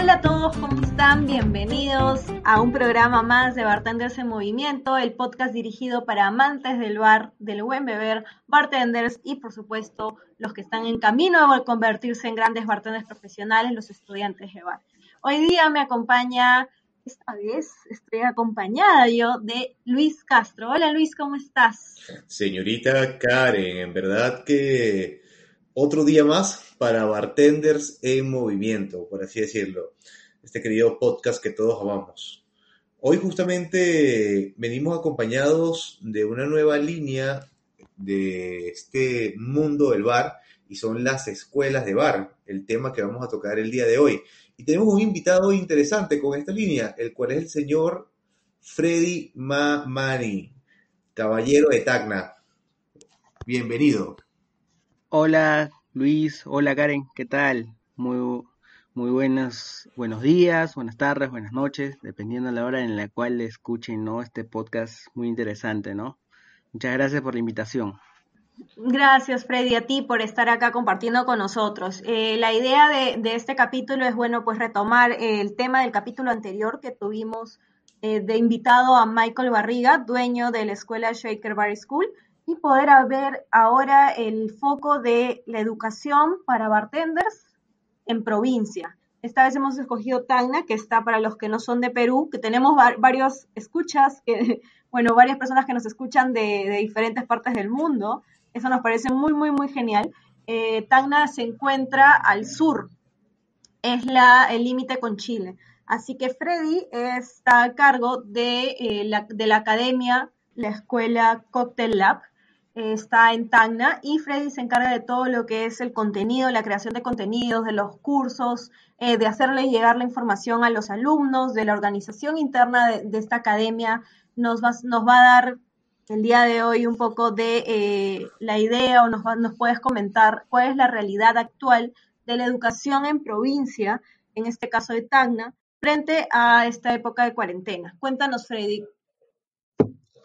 Hola a todos, ¿cómo están? Bienvenidos a un programa más de Bartenders en Movimiento, el podcast dirigido para amantes del bar, del buen beber, bartenders y por supuesto los que están en camino a convertirse en grandes bartenders profesionales, los estudiantes de bar. Hoy día me acompaña, esta vez estoy acompañada yo de Luis Castro. Hola Luis, ¿cómo estás? Señorita Karen, en verdad que otro día más para bartenders en movimiento, por así decirlo. Este querido podcast que todos amamos. Hoy justamente venimos acompañados de una nueva línea de este mundo del bar y son las escuelas de bar, el tema que vamos a tocar el día de hoy. Y tenemos un invitado interesante con esta línea, el cual es el señor Freddy Mamani, caballero de Tacna. Bienvenido. Hola Luis, hola Karen, ¿qué tal? Muy, muy buenos, buenos días, buenas tardes, buenas noches, dependiendo de la hora en la cual escuchen ¿no? este podcast muy interesante, ¿no? Muchas gracias por la invitación. Gracias, Freddy, a ti por estar acá compartiendo con nosotros. Eh, la idea de, este capítulo es, bueno, pues retomar el tema del capítulo anterior que tuvimos eh, de invitado a Michael Barriga, dueño de la escuela Shaker Bar School, y poder ver ahora el foco de la educación para bartenders en provincia. Esta vez hemos escogido Tacna, que está para los que no son de Perú, que tenemos varios escuchas, bueno, varias personas que nos escuchan de, de diferentes partes del mundo. Eso nos parece muy, muy, muy genial. Eh, Tacna se encuentra al sur, es la, el límite con Chile. Así que Freddy está a cargo de, eh, la, de la academia, la escuela Cocktail Lab, está en Tacna y Freddy se encarga de todo lo que es el contenido, la creación de contenidos, de los cursos, eh, de hacerles llegar la información a los alumnos, de la organización interna de, esta academia. Nos va, nos va, a dar el día de hoy un poco de eh, la idea o nos, nos puedes comentar cuál es la realidad actual de la educación en provincia, en este caso de Tacna, frente a esta época de cuarentena. Cuéntanos, Freddy,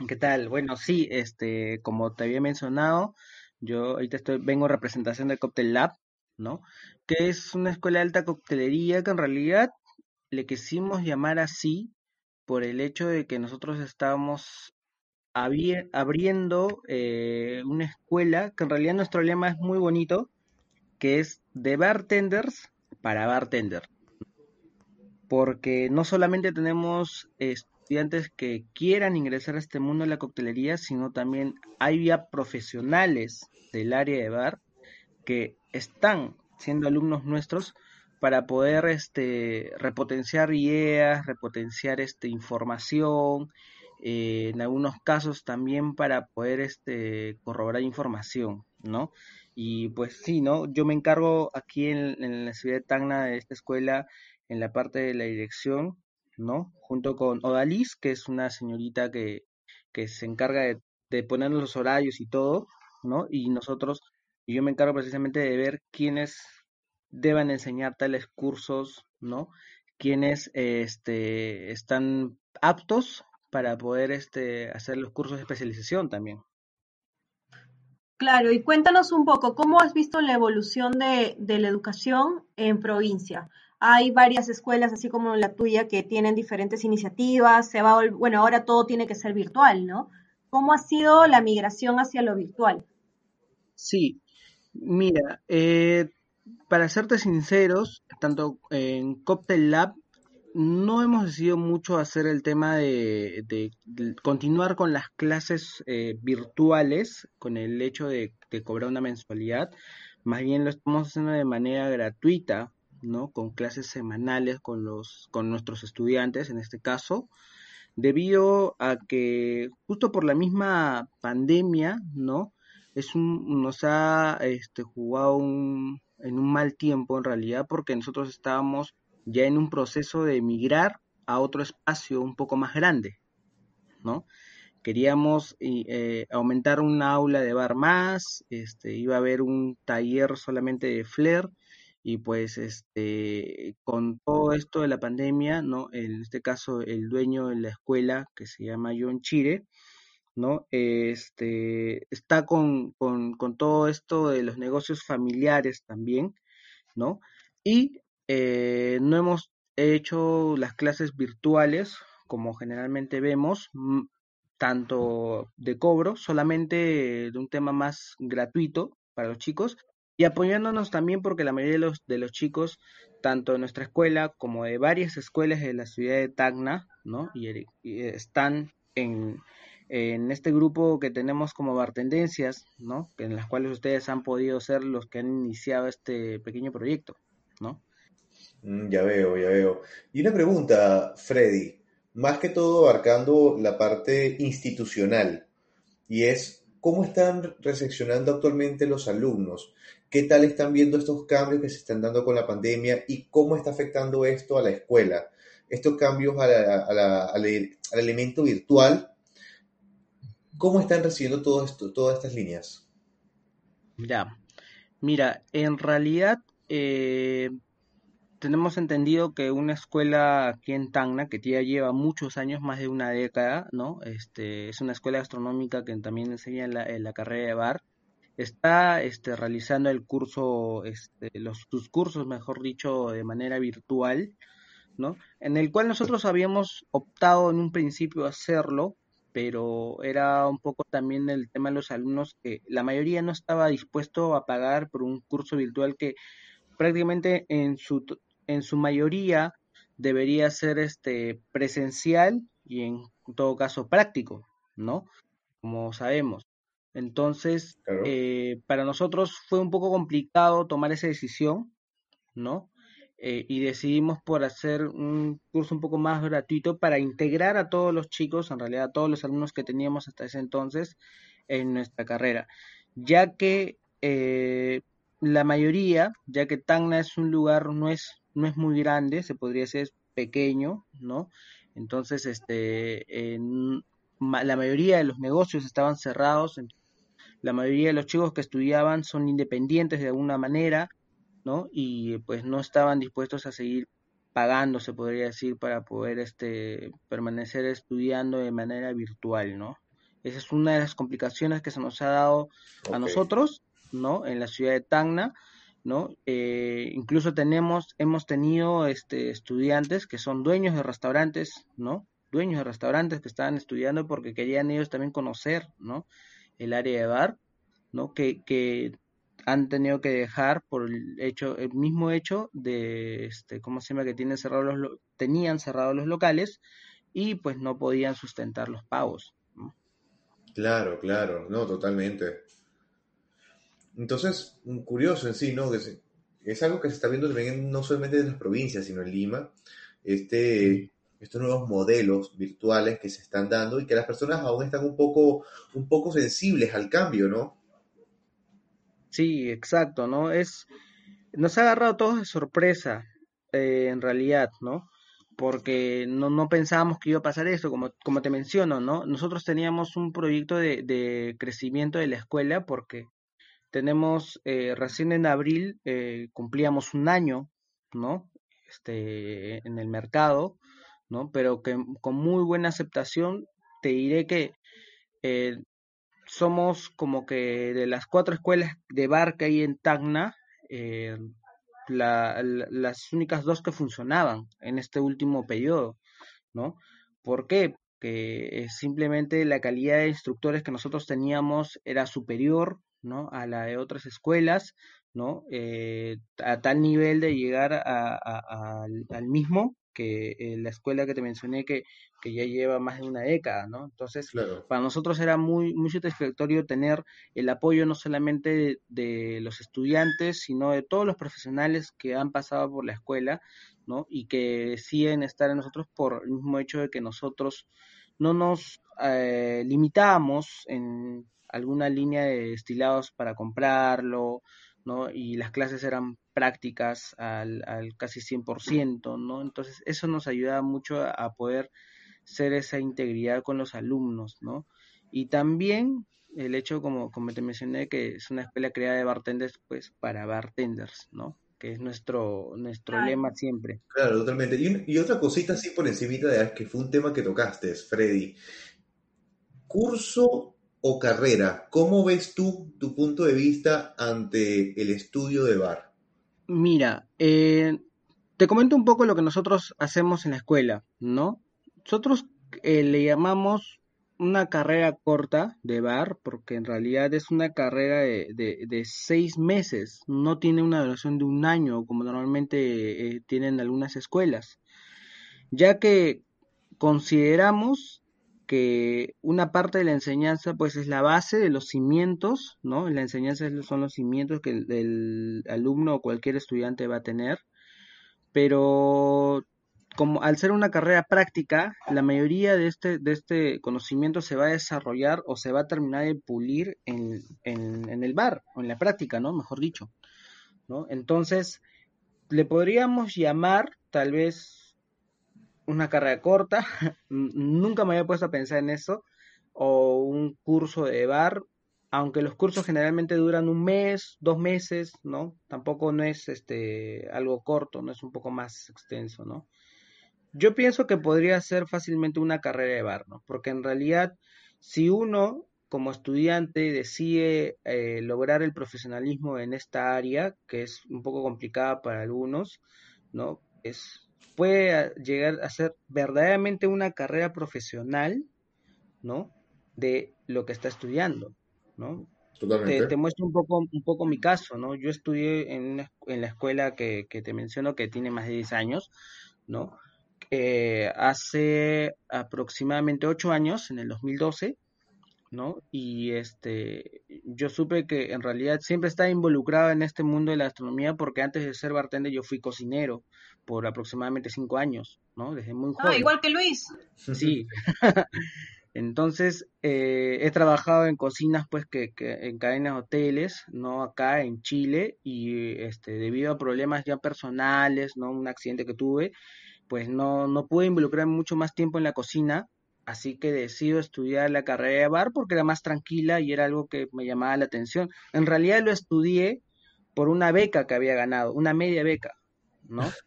¿Qué tal? Bueno, sí, este, como te había mencionado, yo ahorita estoy, vengo en representación del Cocktail Lab, ¿no? Que es una escuela de alta coctelería que en realidad le quisimos llamar así por el hecho de que nosotros estábamos abriendo eh, una escuela que en realidad nuestro lema es muy bonito, que es de bartenders para bartender. Porque no solamente tenemos estudiantes que quieran ingresar a este mundo de la coctelería, sino también hay profesionales del área de bar que están siendo alumnos nuestros para poder este repotenciar ideas, repotenciar este información, eh, en algunos casos también para poder este corroborar información, ¿no? Y pues sí, ¿no? Yo me encargo aquí en, en la ciudad de Tacna de esta escuela en la parte de la dirección ¿no? Junto con Odalis, que es una señorita que, que se encarga de, de ponernos los horarios y todo, ¿no? Y nosotros, y yo me encargo precisamente de ver quiénes deben enseñar tales cursos, ¿no? Quienes este, están aptos para poder este, hacer los cursos de especialización también. Claro, y cuéntanos un poco, ¿cómo has visto la evolución de, de la educación en provincia? Hay varias escuelas, así como la tuya, que tienen diferentes iniciativas. Se va, bueno, ahora todo tiene que ser virtual, ¿no? ¿Cómo ha sido la migración hacia lo virtual? Sí, mira, eh, para serte sinceros, tanto en Cocktail Lab no hemos decidido mucho hacer el tema de, continuar con las clases eh, virtuales con el hecho de, cobrar una mensualidad. Más bien lo estamos haciendo de manera gratuita, ¿no? Con clases semanales con los, con nuestros estudiantes, en este caso, debido a que justo por la misma pandemia, ¿no? Es un, nos ha este, jugado un, en un mal tiempo en realidad porque nosotros estábamos ya en un proceso de emigrar a otro espacio un poco más grande, ¿no? Queríamos eh, aumentar un aula de bar más, este, iba a haber un taller solamente de flair y pues este con todo esto de la pandemia, ¿no? En este caso el dueño de la escuela que se llama John Chire, ¿no? Este está con, con, con todo esto de los negocios familiares también, ¿no? Y eh, no hemos hecho las clases virtuales como generalmente vemos, mm, tanto de cobro, solamente de un tema más gratuito para los chicos y apoyándonos también porque la mayoría de los, de los chicos, tanto de nuestra escuela como de varias escuelas de la ciudad de Tacna, ¿no? Y, están en, en este grupo que tenemos como bartendencias, ¿no? En las cuales ustedes han podido ser los que han iniciado este pequeño proyecto, ¿no? Mm, ya veo, ya veo. Y una pregunta, Freddy, más que todo abarcando la parte institucional, y es, ¿cómo están recepcionando actualmente los alumnos? ¿Qué tal están viendo estos cambios que se están dando con la pandemia y cómo está afectando esto a la escuela? Estos cambios al, elemento virtual, ¿cómo están recibiendo todo esto, todas estas líneas? Ya, mira, en realidad eh, tenemos entendido que una escuela aquí en Tacna, que ya lleva muchos años, más de una década, ¿no? Este, es una escuela gastronómica que también enseña la, la carrera de bar, está este, realizando el curso, este, los, sus cursos, mejor dicho, de manera virtual, ¿no? En el cual nosotros habíamos optado en un principio a hacerlo, pero era un poco también el tema de los alumnos que la mayoría no estaba dispuesto a pagar por un curso virtual que prácticamente en su en su mayoría debería ser este presencial y en todo caso práctico, ¿no? Como sabemos. Entonces, eh, para nosotros fue un poco complicado tomar esa decisión, ¿no? Eh, y decidimos por hacer un curso un poco más gratuito para integrar a todos los chicos, en realidad a todos los alumnos que teníamos hasta ese entonces en nuestra carrera, ya que eh, la mayoría, ya que Tacna es un lugar, no es no es muy grande, se podría decir pequeño, ¿no? Entonces, este, la mayoría de los negocios estaban cerrados, la mayoría de los chicos que estudiaban son independientes de alguna manera, ¿no? Y pues no estaban dispuestos a seguir pagando, se podría decir, para poder este, permanecer estudiando de manera virtual, ¿no? Esa es una de las complicaciones que se nos ha dado a nosotros, ¿no? En la ciudad de Tacna, ¿no? Eh, incluso tenemos, hemos tenido este, estudiantes que son dueños de restaurantes, ¿no? Dueños de restaurantes que estaban estudiando porque querían ellos también conocer, ¿no? El área de bar, ¿no? Que, que han tenido que dejar por el hecho, el mismo hecho de, este, ¿cómo se llama? Que tienen cerrados los, tenían cerrados los locales y pues no podían sustentar los pagos. Claro, claro, no, totalmente. Entonces, curioso en sí, ¿no? Que es algo que se está viendo también no solamente en las provincias, sino en Lima, este, estos nuevos modelos virtuales que se están dando y que las personas aún están un poco, un poco sensibles al cambio, ¿no? Sí, exacto, ¿no? Es, nos ha agarrado todos de sorpresa, eh, en realidad, ¿no? Porque no, no pensábamos que iba a pasar esto, como, como te menciono, ¿no? Nosotros teníamos un proyecto de, de crecimiento de la escuela porque tenemos eh, recién en abril eh, cumplíamos un año, ¿no? Este, en el mercado, ¿no? Pero que con muy buena aceptación, te diré que eh, somos como que de las cuatro escuelas de bar que hay en Tacna, las únicas dos que funcionaban en este último periodo, ¿no? ¿Por qué? Que simplemente la calidad de instructores que nosotros teníamos era superior ¿no? a la de otras escuelas, ¿no? Eh, a tal nivel de llegar a, al mismo que eh, la escuela que te mencioné que, que ya lleva más de una década, ¿no? Entonces, para nosotros era muy, muy satisfactorio tener el apoyo no solamente de, los estudiantes, sino de todos los profesionales que han pasado por la escuela, ¿no? Y que deciden estar en nosotros por el mismo hecho de que nosotros no nos eh, limitamos en alguna línea de destilados para comprarlo, ¿no? Y las clases eran prácticas al, al casi 100%, ¿no? Entonces eso nos ayuda mucho a, poder ser esa integridad con los alumnos, ¿no? Y también el hecho, como, como te mencioné, que es una escuela creada de bartenders, pues para bartenders, ¿no? Que es nuestro, nuestro lema siempre. Claro, totalmente. Y, y otra cosita así por encima de que fue un tema que tocaste, Freddy. Curso o carrera, ¿cómo ves tú tu punto de vista ante el estudio de bar? Mira, eh, te comento un poco lo que nosotros hacemos en la escuela, ¿no? Nosotros eh, le llamamos una carrera corta de bar, porque en realidad es una carrera de, de, seis meses, no tiene una duración de un año, como normalmente eh, tienen algunas escuelas, ya que consideramos que una parte de la enseñanza pues es la base de los cimientos, ¿no? La enseñanza son los cimientos que el, alumno o cualquier estudiante va a tener, pero como al ser una carrera práctica, la mayoría de este, de este conocimiento se va a desarrollar o se va a terminar de pulir en, en, en el bar, o en la práctica, ¿no? Mejor dicho, ¿no? Entonces, le podríamos llamar tal vez una carrera corta, nunca me había puesto a pensar en eso, o un curso de bar, aunque los cursos generalmente duran un mes, dos meses, ¿no? Tampoco no es este algo corto, no es un poco más extenso, ¿no? Yo pienso que podría ser fácilmente una carrera de bar, ¿no? Porque en realidad, si uno como estudiante decide eh, lograr el profesionalismo en esta área, que es un poco complicada para algunos, ¿no? Es puede llegar a ser verdaderamente una carrera profesional, ¿no? De lo que está estudiando, ¿no? Te, te, muestro un poco, un poco mi caso, ¿no? Yo estudié en, en la escuela que, que, te menciono que tiene más de 10 años, ¿no? Eh, hace aproximadamente 8 años, en el 2012, ¿no? Y este, yo supe que en realidad siempre estaba involucrado en este mundo de la astronomía porque antes de ser bartender yo fui cocinero por aproximadamente cinco años, ¿no? Desde muy ah, joven. Ah, igual que Luis. Sí. Entonces, eh, he trabajado en cocinas, pues, que, que, en cadenas hoteles, ¿no? Acá en Chile, y este, debido a problemas ya personales, ¿no? Un accidente que tuve, pues no, no pude involucrarme mucho más tiempo en la cocina, así que decido estudiar la carrera de bar porque era más tranquila y era algo que me llamaba la atención. En realidad lo estudié por una beca que había ganado, una media beca, ¿no?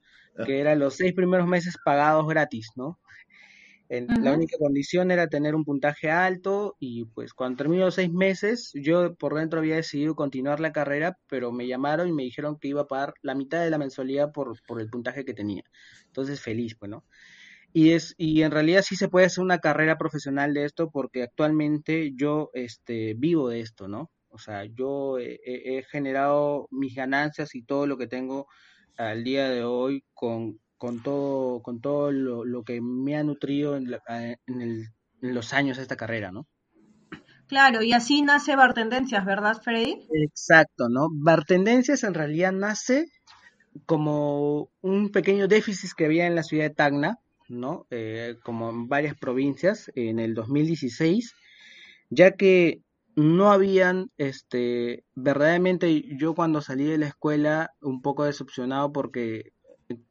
Que eran los seis primeros meses pagados gratis, ¿no? La única condición era tener un puntaje alto y pues cuando terminó los seis meses yo por dentro había decidido continuar la carrera, pero me llamaron y me dijeron que iba a pagar la mitad de la mensualidad por, por el puntaje que tenía. Entonces feliz, pues, ¿no? Y, es, y en realidad sí se puede hacer una carrera profesional de esto porque actualmente yo este, vivo de esto, ¿no? O sea, yo he, generado mis ganancias y todo lo que tengo al día de hoy con, con todo, con todo lo, que me ha nutrido en, en, los años de esta carrera, ¿no? Claro, y así nace Bartendencias, ¿verdad, Freddy? Exacto, ¿no? Bartendencias en realidad nace como un pequeño déficit que había en la ciudad de Tacna, Eh, como en varias provincias en el 2016, ya que no habían, este, verdaderamente yo cuando salí de la escuela un poco decepcionado porque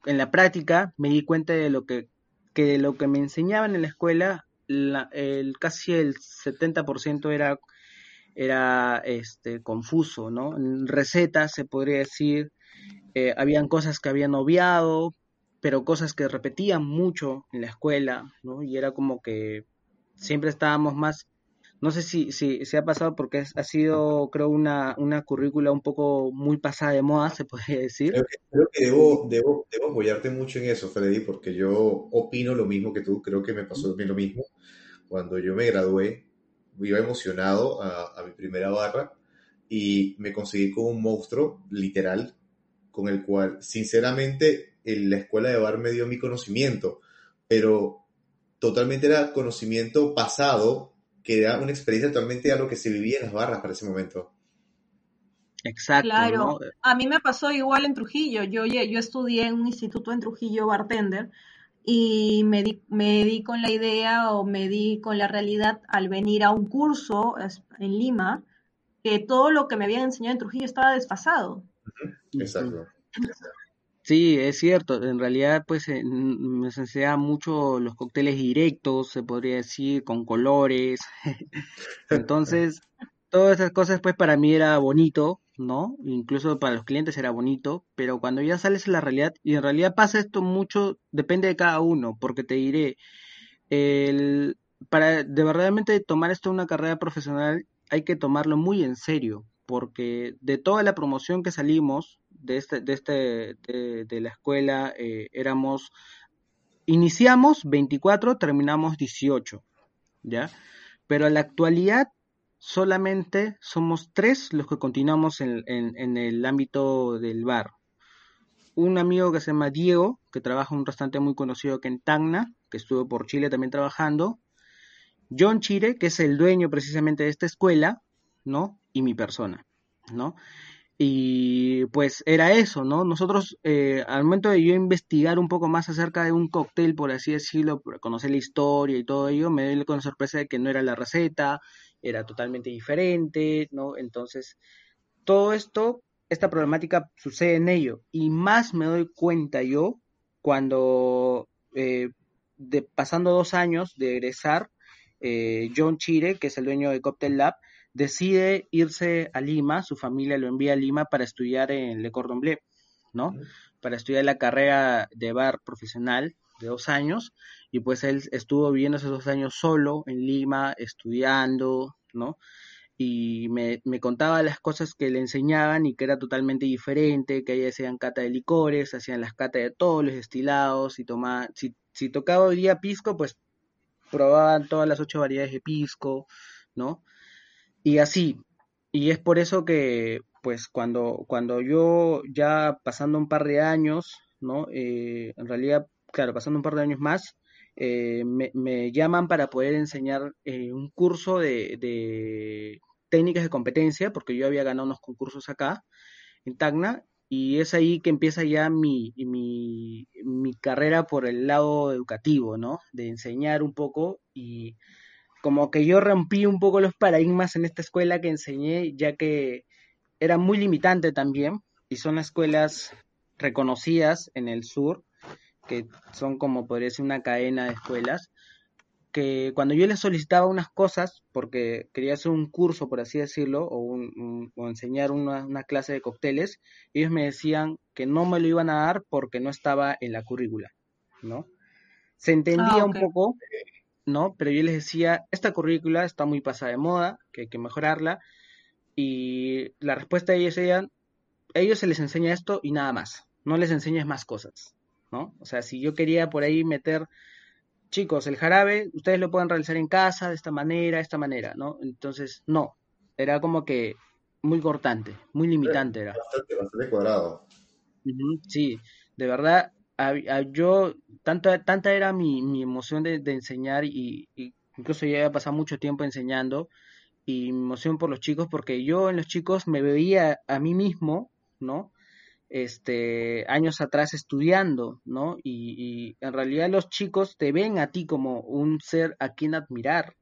en la práctica me di cuenta de lo que, que lo que me enseñaban en la escuela, el, casi el 70% era, era este, confuso, ¿no? Recetas se podría decir, eh, habían cosas que habían obviado, pero cosas que repetían mucho en la escuela, ¿no? Y era como que siempre estábamos más, no sé si, se ha pasado porque ha sido, creo, una, una currícula un poco muy pasada de moda, se podría decir. Creo que, debo, debo, debo apoyarte mucho en eso, Freddy, porque yo opino lo mismo que tú, creo que me pasó lo mismo. Cuando yo me gradué, iba emocionado a, a mi primera barra y me conseguí con un monstruo, literal, con el cual, sinceramente, en la escuela de bar me dio mi conocimiento, pero totalmente era conocimiento pasado, que era una experiencia totalmente a lo que se vivía en las barras para ese momento. Exacto. Claro, a mí me pasó igual en Trujillo. Yo, yo estudié en un instituto en Trujillo bartender y me di, me di con la idea o me di con la realidad al venir a un curso en Lima que todo lo que me habían enseñado en Trujillo estaba desfasado. Exacto. Sí, es cierto. En realidad, pues me enseñaba mucho los cócteles directos, se podría decir, con colores. Entonces, todas esas cosas, pues para mí era bonito, ¿no? Incluso para los clientes era bonito, pero cuando ya sales a la realidad, y en realidad pasa esto mucho, depende de cada uno, porque te diré, el, para de verdaderamente tomar esto una carrera profesional hay que tomarlo muy en serio, porque de toda la promoción que salimos de este, de este, de, la escuela, eh, éramos, iniciamos 24, terminamos 18, ¿ya? Pero a la actualidad solamente somos tres los que continuamos en, en, el ámbito del bar. Un amigo que se llama Diego, que trabaja en un restaurante muy conocido que en Tacna, que estuvo por Chile también trabajando. John Chire, que es el dueño precisamente de esta escuela, ¿no? Y mi persona, ¿no? Y pues era eso, ¿no? Nosotros, eh, al momento de yo investigar un poco más acerca de un cóctel, por así decirlo, conocer la historia y todo ello, me doy con la sorpresa de que no era la receta, era totalmente diferente, ¿no? Entonces, todo esto, esta problemática sucede en ello. Y más me doy cuenta yo cuando, eh, de, pasando dos años de egresar, eh, John Chire, que es el dueño de Cocktail Lab, decide irse a Lima, su familia lo envía a Lima para estudiar en Le Cordon Bleu, ¿no? Para estudiar la carrera de bar profesional de dos años y pues él estuvo viviendo esos dos años solo en Lima, estudiando, ¿no? Y me, me, contaba las cosas que le enseñaban y que era totalmente diferente, que ahí hacían cata de licores, hacían las catas de todos los destilados, y tomaban, si, si tocaba hoy día pisco, pues probaban todas las ocho variedades de pisco, ¿no? Y así, y es por eso que, pues cuando, cuando yo ya pasando un par de años, ¿no? Eh, en realidad claro, pasando un par de años más, eh, me, llaman para poder enseñar eh, un curso de, técnicas de competencia, porque yo había ganado unos concursos acá en Tacna, y es ahí que empieza ya mi, mi, mi carrera por el lado educativo, ¿no? De enseñar un poco y como que yo rompí un poco los paradigmas en esta escuela que enseñé, ya que era muy limitante también, y son escuelas reconocidas en el sur, que son como podría ser una cadena de escuelas, que cuando yo les solicitaba unas cosas, porque quería hacer un curso, por así decirlo, o, un, o enseñar una, una, clase de cócteles, ellos me decían que no me lo iban a dar porque no estaba en la currícula, ¿no? Se entendía ah, un poco, ¿no? Pero yo les decía, esta currícula está muy pasada de moda, que hay que mejorarla, y la respuesta de ellos era, a ellos se les enseña esto y nada más, no les enseñes más cosas, o sea, si yo quería por ahí meter, chicos, el jarabe, ustedes lo pueden realizar en casa de esta manera, de esta manera, ¿no? Entonces, no, era como que muy cortante, muy limitante era. Bastante, bastante cuadrado. sí, de verdad, yo, tanta, tanta era mi, mi emoción de, enseñar y, y, incluso ya había pasado mucho tiempo enseñando y mi emoción por los chicos porque yo en los chicos me veía a mí mismo, ¿no? este, años atrás estudiando, ¿no? Y, en realidad los chicos te ven a ti como un ser a quien admirar,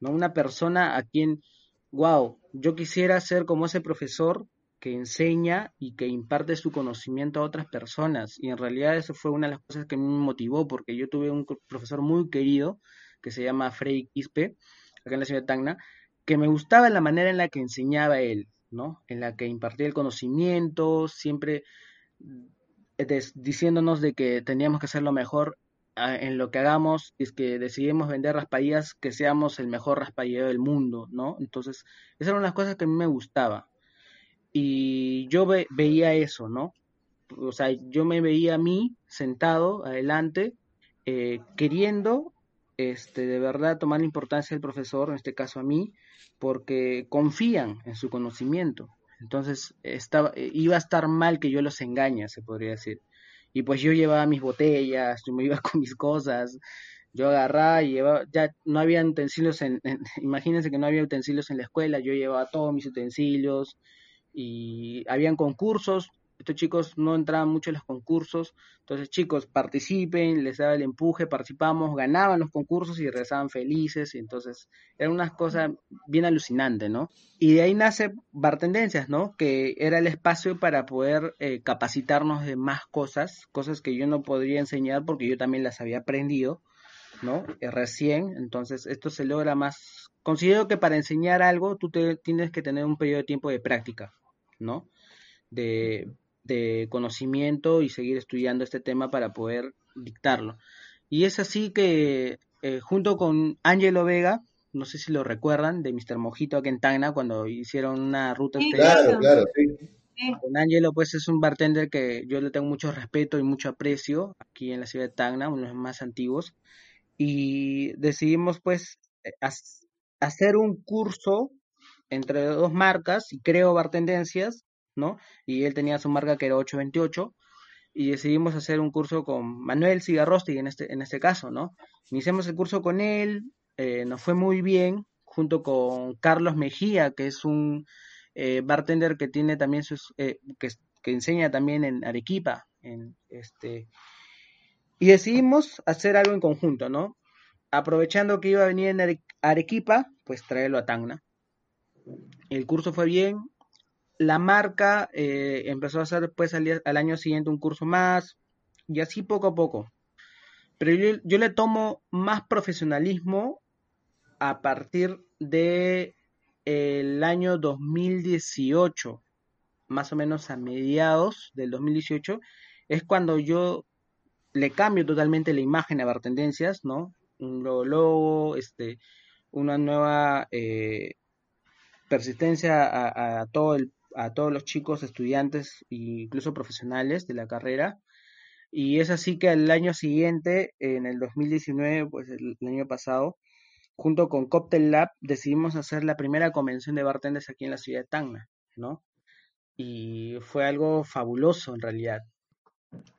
¿no? Una persona a quien, wow, yo quisiera ser como ese profesor que enseña y que imparte su conocimiento a otras personas. Y en realidad eso fue una de las cosas que me motivó, porque yo tuve un profesor muy querido que se llama Freddy Quispe, acá en la ciudad de Tacna, que me gustaba la manera en la que enseñaba él, ¿no? En la que impartía el conocimiento, siempre diciéndonos de que teníamos que hacer lo mejor en lo que hagamos, es que decidimos vender raspallas, que seamos el mejor raspallero del mundo, ¿no? Entonces, esas eran las cosas que a mí me gustaba. Y yo veía eso, ¿no? O sea, yo me veía a mí sentado adelante, eh, queriendo este, de verdad tomar la importancia del profesor, en este caso a mí, porque confían en su conocimiento. Entonces estaba, iba a estar mal que yo los engañe, se podría decir. y pues yo llevaba mis botellas, yo me iba con mis cosas, yo agarraba y llevaba, ya no había utensilios en, imagínense que no había utensilios en la escuela, yo llevaba todos mis utensilios y habían concursos, estos chicos no entraban mucho en los concursos, entonces chicos participen, les daba el empuje, participamos, ganaban los concursos y regresaban felices, y entonces era una cosa bien alucinante, ¿no? Y de ahí nace Bartendencias, ¿no? Que era el espacio para poder eh, capacitarnos de más cosas, cosas que yo no podría enseñar porque yo también las había aprendido, ¿no? Eh, recién, entonces esto se logra más. Considero que para enseñar algo tú te, tienes que tener un periodo de tiempo de práctica, ¿no? De, de conocimiento y seguir estudiando este tema para poder dictarlo. Y es así que eh, junto con Angelo Vega, no sé si lo recuerdan, de Mr. Mojito aquí en Tacna, cuando hicieron una ruta sí, Claro, claro, Con Angelo, pues es un bartender que yo le tengo mucho respeto y mucho aprecio aquí en la ciudad de Tacna, uno de los más antiguos. Y decidimos, pues, eh, hacer un curso entre dos marcas y creo Bartendencias ¿no? Y él tenía su marca que era 828 y decidimos hacer un curso con Manuel Cigarrosti en este, en este caso, ¿no? Iniciamos el curso con él, eh, nos fue muy bien, junto con Carlos Mejía, que es un eh, bartender que tiene también sus, eh, que, que, enseña también en Arequipa, en este, y decidimos hacer algo en conjunto, ¿no? Aprovechando que iba a venir en Arequipa, pues traerlo a Tacna. El curso fue bien, la marca eh, empezó a hacer pues al, año siguiente un curso más y así poco a poco. Pero yo, le tomo más profesionalismo a partir de el año 2018, más o menos a mediados del 2018, es cuando yo le cambio totalmente la imagen a Bartendencias, ¿no? Un nuevo logo, este, una nueva eh, persistencia a, todo a todos los chicos estudiantes e incluso profesionales de la carrera. Y es así que al año siguiente, en el 2019, pues el, año pasado, junto con Cocktail Lab, decidimos hacer la primera convención de bartenders aquí en la ciudad de Tacna, ¿no? Y fue algo fabuloso en realidad.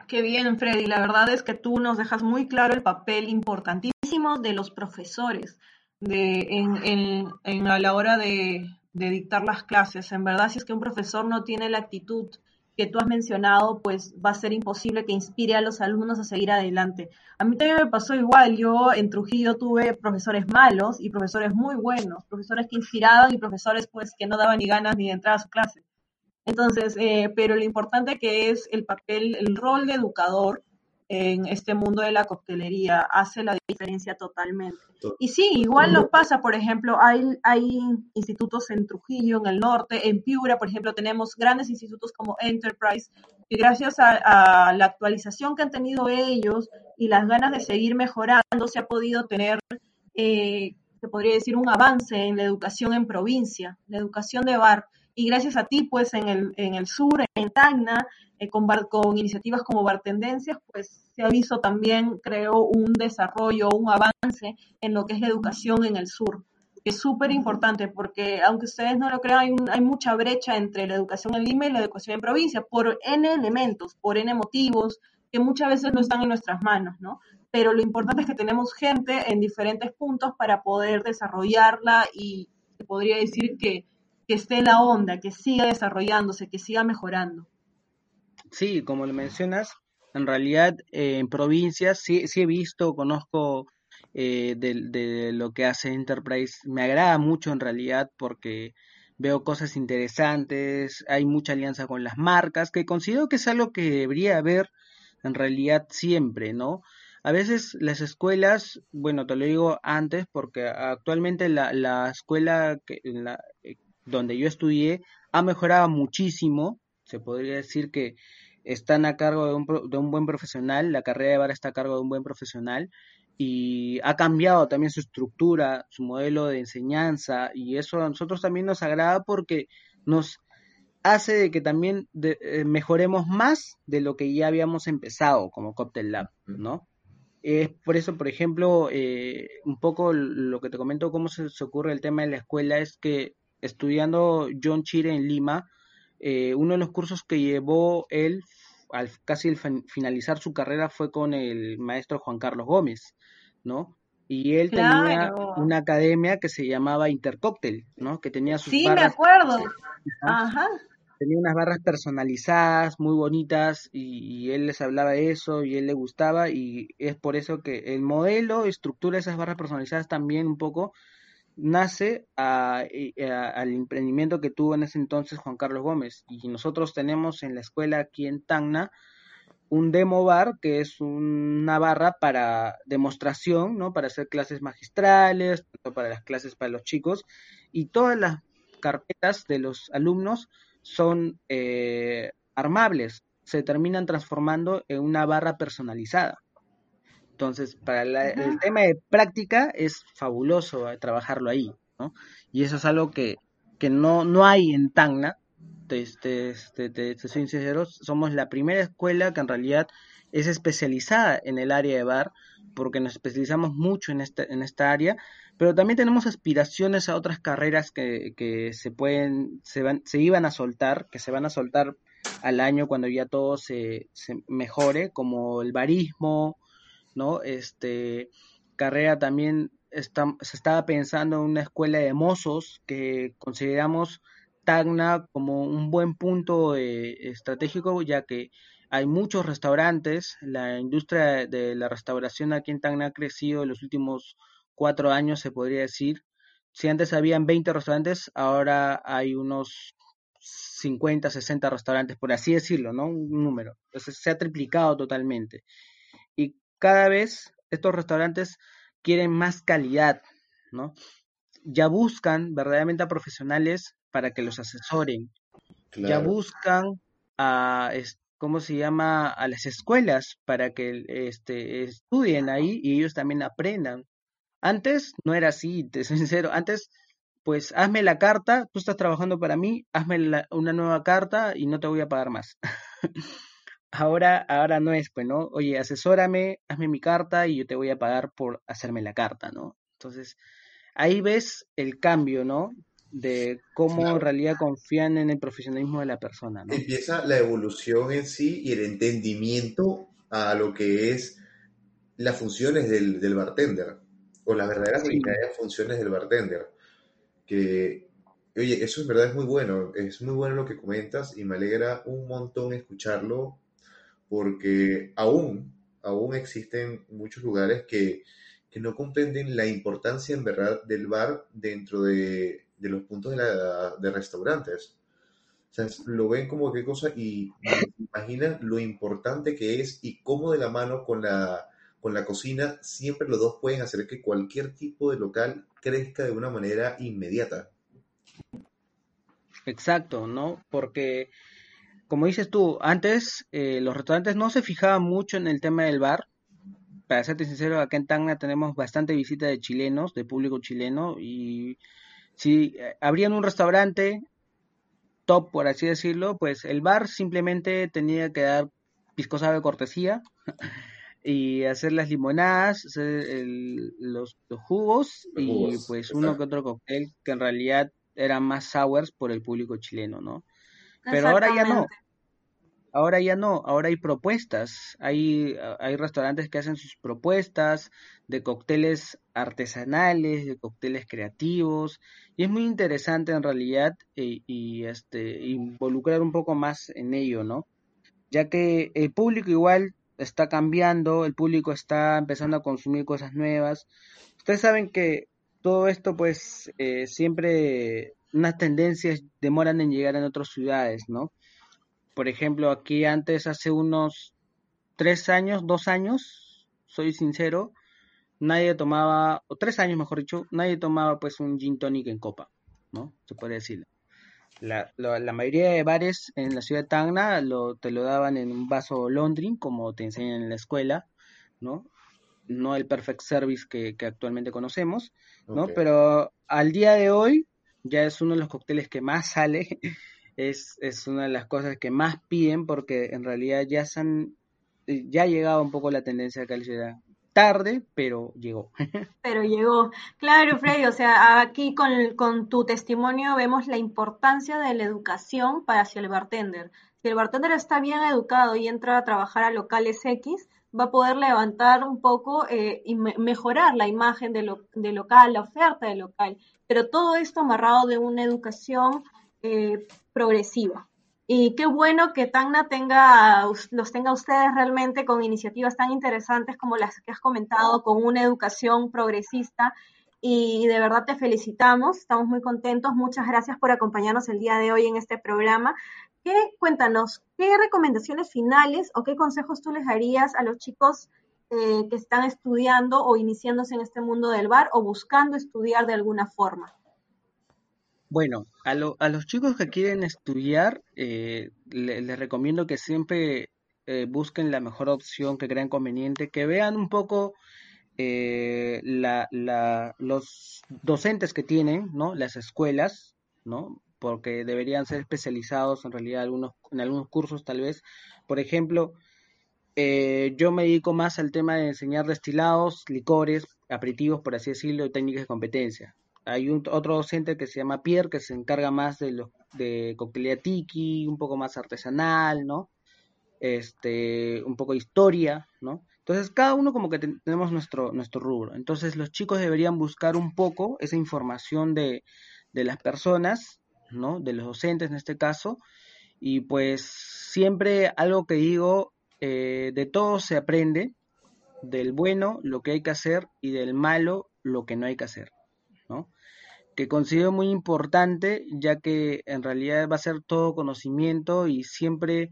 Qué bien, Freddy. La verdad es que tú nos dejas muy claro el papel importantísimo de los profesores en, a la hora de, de dictar las clases. En verdad, si es que un profesor no tiene la actitud que tú has mencionado, pues va a ser imposible que inspire a los alumnos a seguir adelante. A mí también me pasó igual, yo en Trujillo tuve profesores malos y profesores muy buenos, profesores que inspiraban y profesores pues que no daban ni ganas ni de entrar a su clase. Entonces, eh, pero lo importante que es el papel, el rol de educador en este mundo de la coctelería hace la diferencia totalmente. Y sí, igual nos pasa, por ejemplo, hay, hay institutos en Trujillo, en el norte, en Piura, por ejemplo, tenemos grandes institutos como Enterprise, y gracias a, la actualización que han tenido ellos y las ganas de seguir mejorando, se ha podido tener, eh, se podría decir, un avance en la educación en provincia, la educación de bar y gracias a ti, pues en el, en el sur, en Tacna, eh, con, con iniciativas como Bartendencias, pues se ha visto también, creo, un desarrollo, un avance en lo que es la educación en el sur. Es súper importante porque, aunque ustedes no lo crean, hay, hay mucha brecha entre la educación en Lima y la educación en provincia, por N elementos, por N motivos, que muchas veces no están en nuestras manos, ¿no? Pero lo importante es que tenemos gente en diferentes puntos para poder desarrollarla y se podría decir que que esté en la onda, que siga desarrollándose, que siga mejorando. Sí, como le mencionas, en realidad eh, en provincias sí, sí he visto, conozco eh, de, lo que hace Enterprise, me agrada mucho en realidad porque veo cosas interesantes, hay mucha alianza con las marcas, que considero que es algo que debería haber en realidad siempre, ¿no? A veces las escuelas, bueno, te lo digo antes porque actualmente la, la escuela que, la, donde yo estudié ha mejorado muchísimo. Se podría decir que están a cargo de un, de un buen profesional, la carrera de bar está a cargo de un buen profesional y ha cambiado también su estructura, su modelo de enseñanza y eso a nosotros también nos agrada porque nos hace de que también eh, mejoremos más de lo que ya habíamos empezado como Cocktail Lab, ¿no? Es por eso, por ejemplo, eh, un poco lo que te comento, cómo se ocurre el tema de la escuela, es que estudiando John Chire en Lima, eh, uno de los cursos que llevó él al casi al finalizar su carrera fue con el maestro Juan Carlos Gómez, ¿no? Y él tenía una academia que se llamaba Intercóctel, ¿no? Que tenía sus Sí, me acuerdo. Ajá. Tenía unas barras personalizadas, muy bonitas, y, él les hablaba de eso, y él le gustaba, y es por eso que el modelo, estructura de esas barras personalizadas también un poco nace a, al emprendimiento que tuvo en ese entonces Juan Carlos Gómez. Y nosotros tenemos en la escuela aquí en Tacna un demo bar, que es una barra para demostración, ¿no? Para hacer clases magistrales, para las clases para los chicos, y todas las carpetas de los alumnos son eh, armables, se terminan transformando en una barra personalizada. Entonces, para el tema de práctica es fabuloso eh, trabajarlo ahí, ¿no? Y eso es algo que, que no, no hay en Tacna, te, te, te, soy sincero, somos la primera escuela que en realidad es especializada en el área de bar, porque nos especializamos mucho en esta, en esta área, pero también tenemos aspiraciones a otras carreras que, que se pueden, se, van, se iban a soltar, que se van a soltar al año cuando ya todo se, se mejore, como el barismo, ¿no? Este, carrera también se estaba pensando en una escuela de mozos que consideramos Tacna como un buen punto eh, estratégico, ya que hay muchos restaurantes, la industria de la restauración aquí en Tacna ha crecido en los últimos cuatro años, se podría decir. Si antes habían 20 restaurantes, ahora hay unos 50, 60 restaurantes, por así decirlo, ¿no? Un número. Entonces se ha triplicado totalmente. Cada vez estos restaurantes quieren más calidad, ¿no? Ya buscan verdaderamente a profesionales para que los asesoren. Ya buscan a, ¿cómo se llama? A las escuelas para que este, estudien ahí y ellos también aprendan. Antes no era así, te soy sincero. Antes, pues hazme la carta, tú estás trabajando para mí, hazme una nueva carta y no te voy a pagar más. Ahora, ahora no es, pues, ¿no? Oye, asesórame, hazme mi carta y yo te voy a pagar por hacerme la carta, ¿no? Entonces, ahí ves el cambio, ¿no? De cómo en realidad confían en el profesionalismo de la persona, ¿no? Empieza la evolución en sí y el entendimiento a lo que es las funciones del, del bartender, o las verdaderas funciones del bartender. Que, oye, eso es verdad, es muy bueno, es muy bueno lo que comentas y me alegra un montón escucharlo porque aún, aún existen muchos lugares que, no comprenden la importancia en verdad del bar dentro de, los puntos de, restaurantes. O sea, lo ven como qué cosa y imaginan lo importante que es y cómo de la mano con la, con la cocina siempre los dos pueden hacer que cualquier tipo de local crezca de una manera inmediata. Exacto, ¿no? Porque como dices tú, antes eh, los restaurantes no se fijaban mucho en el tema del bar. Para serte sincero, acá en Tacna tenemos bastante visita de chilenos, de público chileno, y si eh, abrían un restaurante top, por así decirlo, pues el bar simplemente tenía que dar pisco de cortesía y hacer las limonadas, hacer los, jugos y pues uno que otro cóctel que en realidad eran más sours por el público chileno, ¿no? Pero ahora ya no. Ahora ya no, ahora hay propuestas, hay, hay restaurantes que hacen sus propuestas de cócteles artesanales, de cócteles creativos, y es muy interesante en realidad y, y este, involucrar un poco más en ello, ¿no? Ya que el público igual está cambiando, el público está empezando a consumir cosas nuevas. Ustedes saben que todo esto pues eh, siempre unas tendencias demoran en llegar en otras ciudades, ¿no? Por ejemplo, aquí antes, hace unos tres años, dos años, soy sincero, nadie tomaba, o tres años mejor dicho, nadie tomaba pues un gin tonic en copa, ¿no? Se puede decir. La, la, mayoría de bares en la ciudad de Tacna lo, te lo daban en un vaso Londrin, como te enseñan en la escuela, ¿no? No el perfect service que, que actualmente conocemos, ¿no? Pero al día de hoy ya es uno de los cócteles que más sale es, es una de las cosas que más piden porque en realidad ya, han, eh, ya ha llegado un poco la tendencia la ciudad. tarde, pero llegó. Pero llegó. Claro, Freddy, o sea, aquí con, con tu testimonio vemos la importancia de la educación para el bartender. Si el bartender está bien educado y entra a trabajar a locales X, va a poder levantar un poco eh, y mejorar la imagen de, lo, de local, la oferta de local. Pero todo esto amarrado de una educación eh, progresiva. Y qué bueno que Tacna tenga, los tenga ustedes realmente con iniciativas tan interesantes como las que has comentado, con una educación progresista. Y de verdad te felicitamos, estamos muy contentos. Muchas gracias por acompañarnos el día de hoy en este programa. ¿Qué, cuéntanos, ¿qué recomendaciones finales o qué consejos tú les darías a los chicos eh, que están estudiando o iniciándose en este mundo del bar o buscando estudiar de alguna forma? Bueno, a, a los chicos que quieren estudiar, eh, les recomiendo que siempre eh, busquen la mejor opción que crean conveniente, que vean un poco eh, la, la, los docentes que tienen, ¿no? Las escuelas, ¿no? Porque deberían ser especializados en realidad algunos, en algunos cursos tal vez. Por ejemplo, yo me dedico más al tema de enseñar destilados, licores, aperitivos, por así decirlo, técnicas de competencia hay un, otro docente que se llama Pierre, que se encarga más de, los de coctelería tiki, un poco más artesanal, ¿no? Este, un poco de historia, ¿no? Entonces, cada uno como que tenemos nuestro, nuestro rubro. Entonces, los chicos deberían buscar un poco esa información de, de las personas, ¿no? De los docentes en este caso. Y pues siempre algo que digo, eh, de todo se aprende, del bueno lo que hay que hacer y del malo lo que no hay que hacer que considero muy importante, ya que en realidad va a ser todo conocimiento y siempre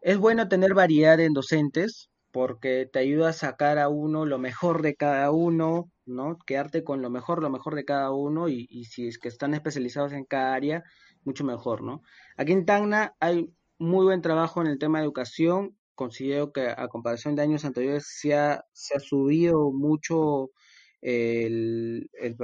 es bueno tener variedad en docentes porque te ayuda a sacar a uno lo mejor de cada uno, ¿no? Quedarte con lo mejor, lo mejor de cada uno y, y si es que están especializados en cada área, mucho mejor, ¿no? Aquí en Tacna hay muy buen trabajo en el tema de educación. Considero que a comparación de años anteriores se ha, se ha subido mucho el, el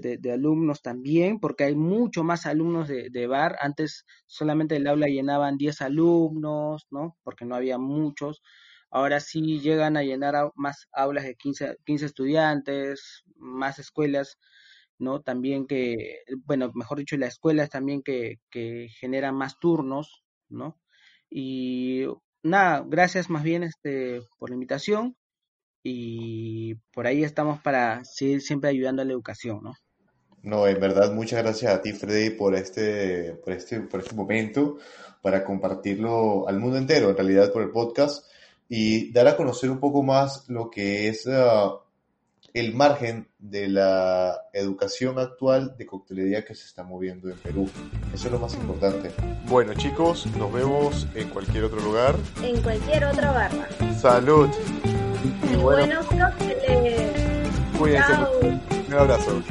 de, alumnos también, porque hay mucho más alumnos de, de, bar. Antes solamente el aula llenaban 10 alumnos, ¿no? Porque no había muchos. Ahora sí llegan a llenar más aulas de 15, 15 estudiantes, más escuelas, ¿no? También que, bueno, mejor dicho, las escuelas también que, que generan más turnos, ¿no? Y nada, gracias más bien este, por la invitación y por ahí estamos para seguir siempre ayudando a la educación, ¿no? No, en verdad, muchas gracias a ti, Freddy, por este, por este, por este momento, para compartirlo al mundo entero, en realidad, por el podcast, y dar a conocer un poco más lo que es ah, el margen de la educación actual de coctelería que se está moviendo en Perú. Eso es lo más importante. Bueno, chicos, nos vemos en cualquier otro lugar. En cualquier otra barra. Salud. Y buenos cócteles. Cuídense. Un abrazo.